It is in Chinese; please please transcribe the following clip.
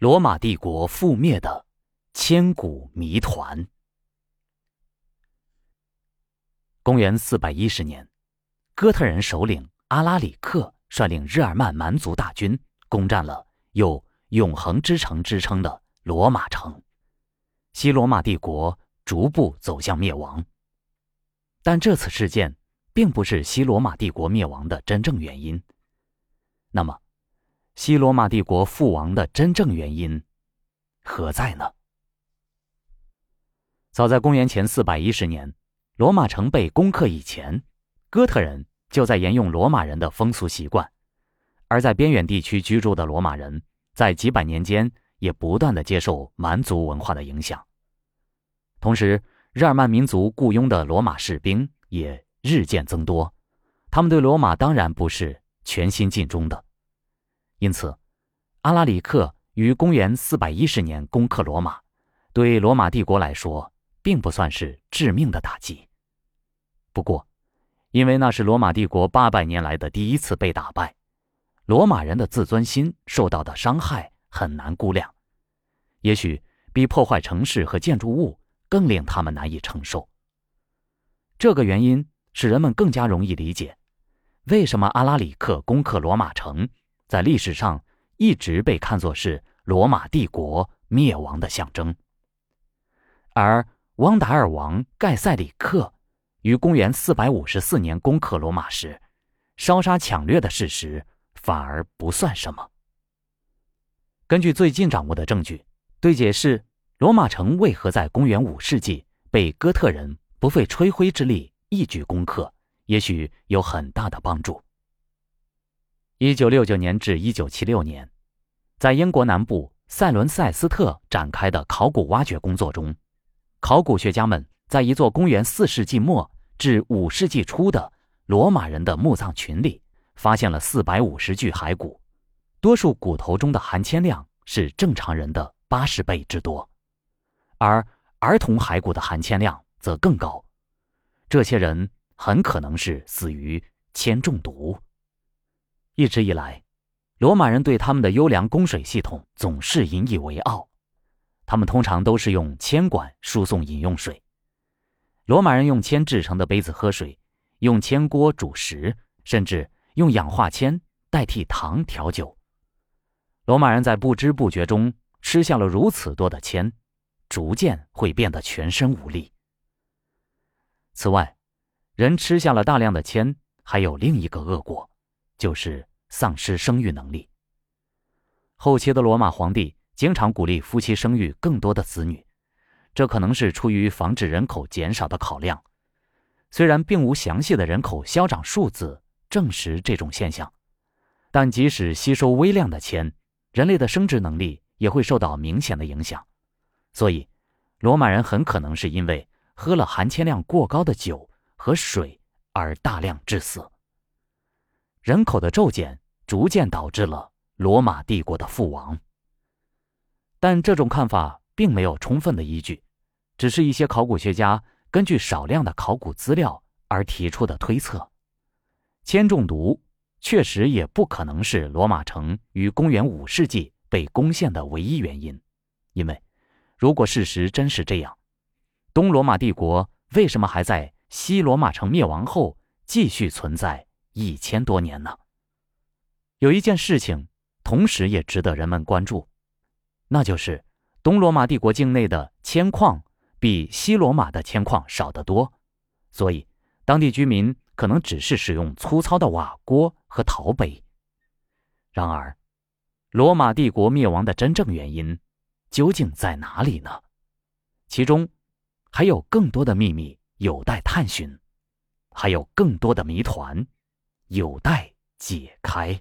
罗马帝国覆灭的千古谜团。公元四百一十年，哥特人首领阿拉里克率领日耳曼蛮族大军攻占了有“永恒之城”之称的罗马城，西罗马帝国逐步走向灭亡。但这次事件并不是西罗马帝国灭亡的真正原因。那么？西罗马帝国覆亡的真正原因何在呢？早在公元前四百一十年，罗马城被攻克以前，哥特人就在沿用罗马人的风俗习惯，而在边远地区居住的罗马人，在几百年间也不断的接受蛮族文化的影响。同时，日耳曼民族雇佣的罗马士兵也日渐增多，他们对罗马当然不是全心尽忠的。因此，阿拉里克于公元四百一十年攻克罗马，对罗马帝国来说并不算是致命的打击。不过，因为那是罗马帝国八百年来的第一次被打败，罗马人的自尊心受到的伤害很难估量，也许比破坏城市和建筑物更令他们难以承受。这个原因使人们更加容易理解，为什么阿拉里克攻克罗马城。在历史上一直被看作是罗马帝国灭亡的象征，而汪达尔王盖塞里克于公元四百五十四年攻克罗马时，烧杀抢掠的事实反而不算什么。根据最近掌握的证据，对解释罗马城为何在公元五世纪被哥特人不费吹灰之力一举攻克，也许有很大的帮助。一九六九年至一九七六年，在英国南部塞伦塞斯特展开的考古挖掘工作中，考古学家们在一座公元四世纪末至五世纪初的罗马人的墓葬群里，发现了四百五十具骸骨，多数骨头中的含铅量是正常人的八十倍之多，而儿童骸骨的含铅量则更高，这些人很可能是死于铅中毒。一直以来，罗马人对他们的优良供水系统总是引以为傲。他们通常都是用铅管输送饮用水。罗马人用铅制成的杯子喝水，用铅锅煮食，甚至用氧化铅代替糖调酒。罗马人在不知不觉中吃下了如此多的铅，逐渐会变得全身无力。此外，人吃下了大量的铅，还有另一个恶果，就是。丧失生育能力。后期的罗马皇帝经常鼓励夫妻生育更多的子女，这可能是出于防止人口减少的考量。虽然并无详细的人口消长数字证实这种现象，但即使吸收微量的铅，人类的生殖能力也会受到明显的影响。所以，罗马人很可能是因为喝了含铅量过高的酒和水而大量致死。人口的骤减逐渐导致了罗马帝国的覆亡，但这种看法并没有充分的依据，只是一些考古学家根据少量的考古资料而提出的推测。铅中毒确实也不可能是罗马城于公元五世纪被攻陷的唯一原因，因为如果事实真是这样，东罗马帝国为什么还在西罗马城灭亡后继续存在？一千多年呢。有一件事情，同时也值得人们关注，那就是东罗马帝国境内的铅矿比西罗马的铅矿少得多，所以当地居民可能只是使用粗糙的瓦锅和陶杯。然而，罗马帝国灭亡的真正原因究竟在哪里呢？其中还有更多的秘密有待探寻，还有更多的谜团。有待解开。